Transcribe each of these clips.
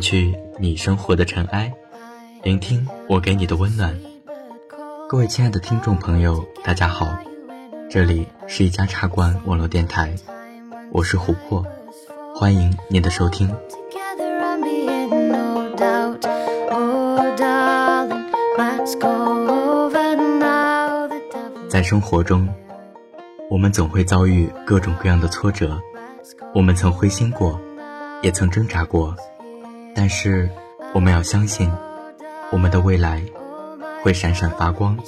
散去你生活的尘埃，聆听我给你的温暖。各位亲爱的听众朋友，大家好，这里是一家茶馆网络电台，我是琥珀，欢迎您的收听。在生活中，我们总会遭遇各种各样的挫折，我们曾灰心过。也曾挣扎过，但是我们要相信，我们的未来会闪闪发光。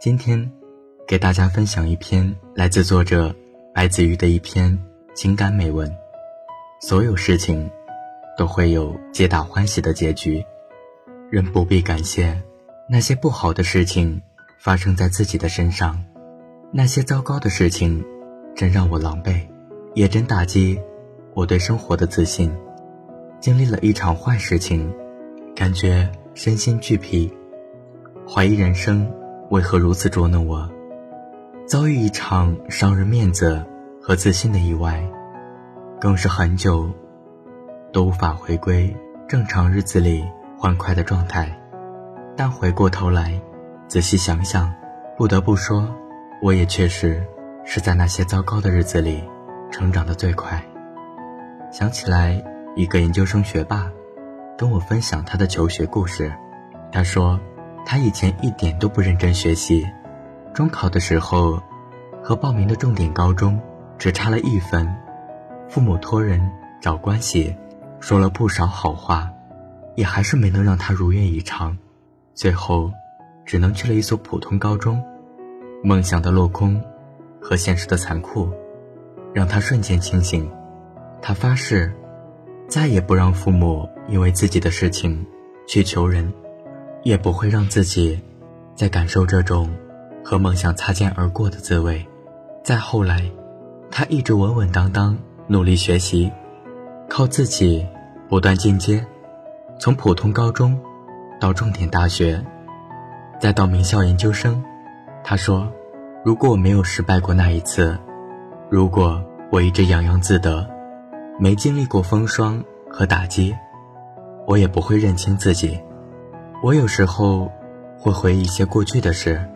今天给大家分享一篇来自作者白子瑜的一篇。情感美文，所有事情都会有皆大欢喜的结局，人不必感谢那些不好的事情发生在自己的身上，那些糟糕的事情真让我狼狈，也真打击我对生活的自信。经历了一场坏事情，感觉身心俱疲，怀疑人生为何如此捉弄我，遭遇一场伤人面子。和自信的意外，更是很久都无法回归正常日子里欢快的状态。但回过头来仔细想想，不得不说，我也确实是在那些糟糕的日子里成长的最快。想起来一个研究生学霸跟我分享他的求学故事，他说他以前一点都不认真学习，中考的时候和报名的重点高中。只差了一分，父母托人找关系，说了不少好话，也还是没能让他如愿以偿。最后，只能去了一所普通高中。梦想的落空和现实的残酷，让他瞬间清醒。他发誓，再也不让父母因为自己的事情去求人，也不会让自己再感受这种和梦想擦肩而过的滋味。再后来。他一直稳稳当当，努力学习，靠自己不断进阶，从普通高中到重点大学，再到名校研究生。他说：“如果我没有失败过那一次，如果我一直洋洋自得，没经历过风霜和打击，我也不会认清自己。我有时候会回忆一些过去的事，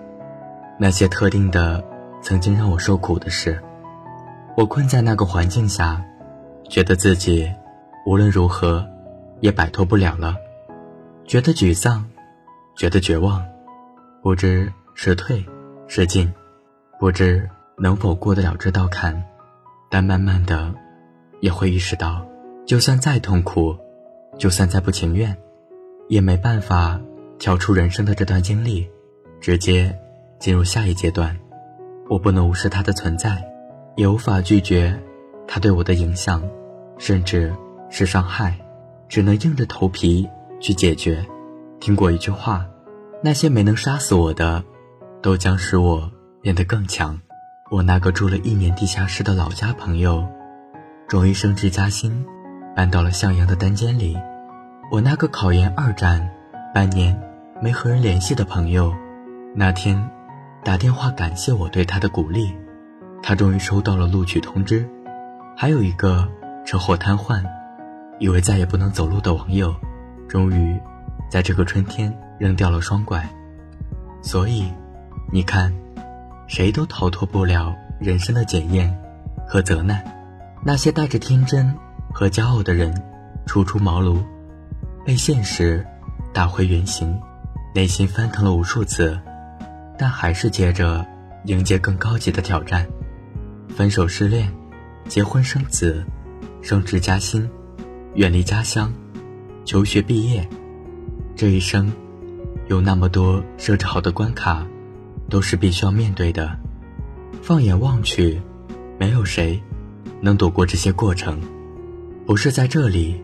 那些特定的曾经让我受苦的事。”我困在那个环境下，觉得自己无论如何也摆脱不了了，觉得沮丧，觉得绝望，不知是退是进，不知能否过得了这道坎。但慢慢的，也会意识到，就算再痛苦，就算再不情愿，也没办法跳出人生的这段经历，直接进入下一阶段。我不能无视它的存在。也无法拒绝他对我的影响，甚至是伤害，只能硬着头皮去解决。听过一句话：那些没能杀死我的，都将使我变得更强。我那个住了一年地下室的老家朋友，终于升职加薪，搬到了向阳的单间里。我那个考研二战半年没和人联系的朋友，那天打电话感谢我对他的鼓励。他终于收到了录取通知，还有一个车祸瘫痪，以为再也不能走路的网友，终于在这个春天扔掉了双拐。所以，你看，谁都逃脱不了人生的检验和责难。那些带着天真和骄傲的人，初出茅庐，被现实打回原形，内心翻腾了无数次，但还是接着迎接更高级的挑战。分手失恋，结婚生子，升职加薪，远离家乡，求学毕业，这一生有那么多设置好的关卡，都是必须要面对的。放眼望去，没有谁能躲过这些过程，不是在这里，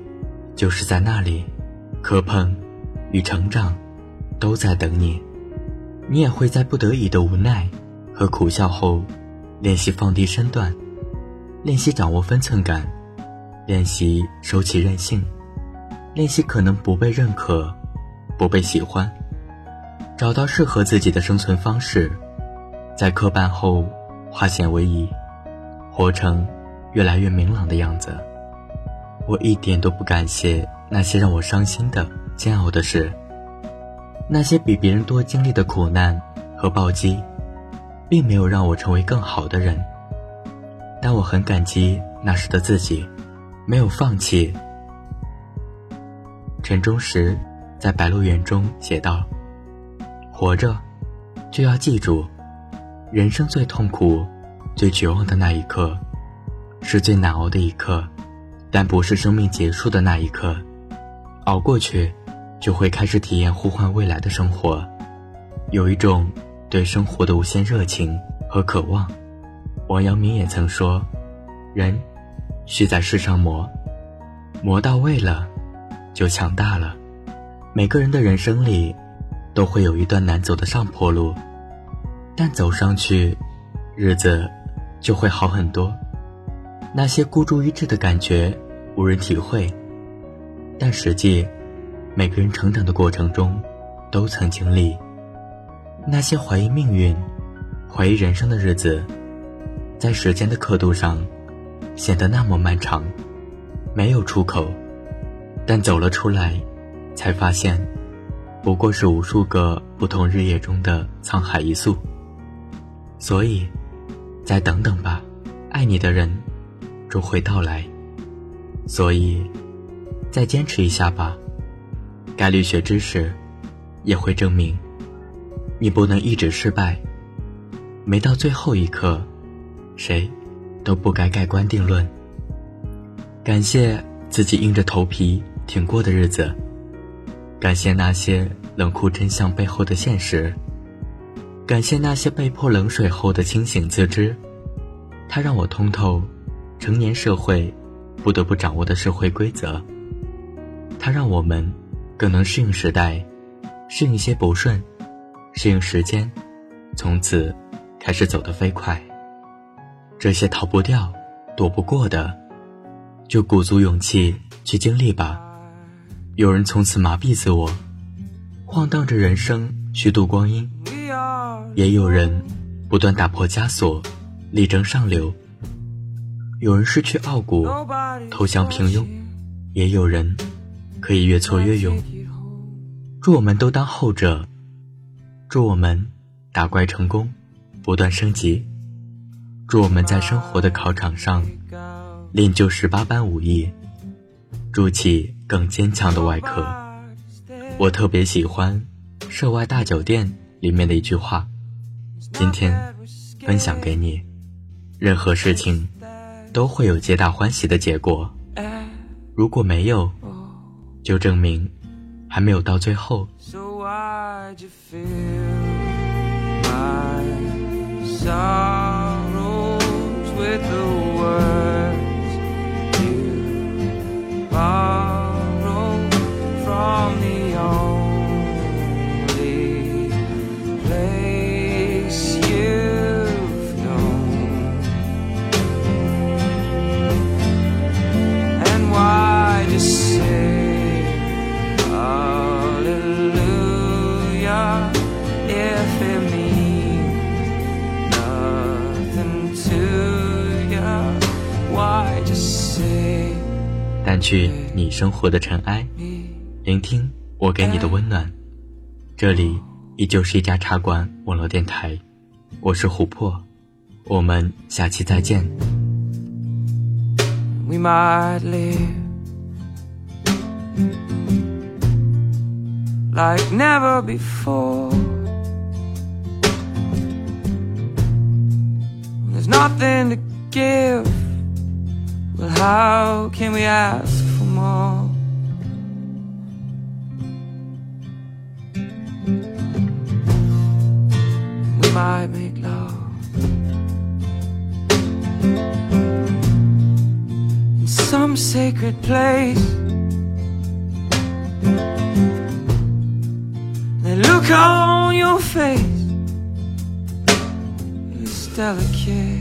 就是在那里，磕碰与成长都在等你。你也会在不得已的无奈和苦笑后。练习放低身段，练习掌握分寸感，练习收起任性，练习可能不被认可，不被喜欢，找到适合自己的生存方式，在磕绊后化险为夷，活成越来越明朗的样子。我一点都不感谢那些让我伤心的、煎熬的事，那些比别人多经历的苦难和暴击，并没有让我成为更好的人。但我很感激那时的自己，没有放弃。陈忠实在《白鹿原》中写道：“活着，就要记住，人生最痛苦、最绝望的那一刻，是最难熬的一刻。”但不是生命结束的那一刻，熬过去，就会开始体验呼唤未来的生活，有一种对生活的无限热情和渴望。王阳明也曾说：“人需在世上磨，磨到位了，就强大了。”每个人的人生里，都会有一段难走的上坡路，但走上去，日子就会好很多。那些孤注一掷的感觉。无人体会，但实际，每个人成长的过程中，都曾经历那些怀疑命运、怀疑人生的日子，在时间的刻度上，显得那么漫长，没有出口，但走了出来，才发现，不过是无数个不同日夜中的沧海一粟。所以，再等等吧，爱你的人，终会到来。所以，再坚持一下吧。概率学知识也会证明，你不能一直失败。没到最后一刻，谁都不该盖棺定论。感谢自己硬着头皮挺过的日子，感谢那些冷酷真相背后的现实，感谢那些被泼冷水后的清醒自知。它让我通透成年社会。不得不掌握的社会规则，它让我们更能适应时代，适应一些不顺，适应时间，从此开始走得飞快。这些逃不掉、躲不过的，就鼓足勇气去经历吧。有人从此麻痹自我，晃荡着人生虚度光阴；也有人不断打破枷锁，力争上流。有人失去傲骨，投降平庸；也有人可以越挫越勇。祝我们都当后者，祝我们打怪成功，不断升级。祝我们在生活的考场上练就十八般武艺，筑起更坚强的外壳。我特别喜欢《涉外大酒店》里面的一句话，今天分享给你。任何事情。都会有皆大欢喜的结果，如果没有，就证明还没有到最后。song 去你生活的尘埃，聆听我给你的温暖。这里依旧是一家茶馆网络电台，我是琥珀，我们下期再见。How can we ask for more? We might make love in some sacred place. The look on your face is delicate.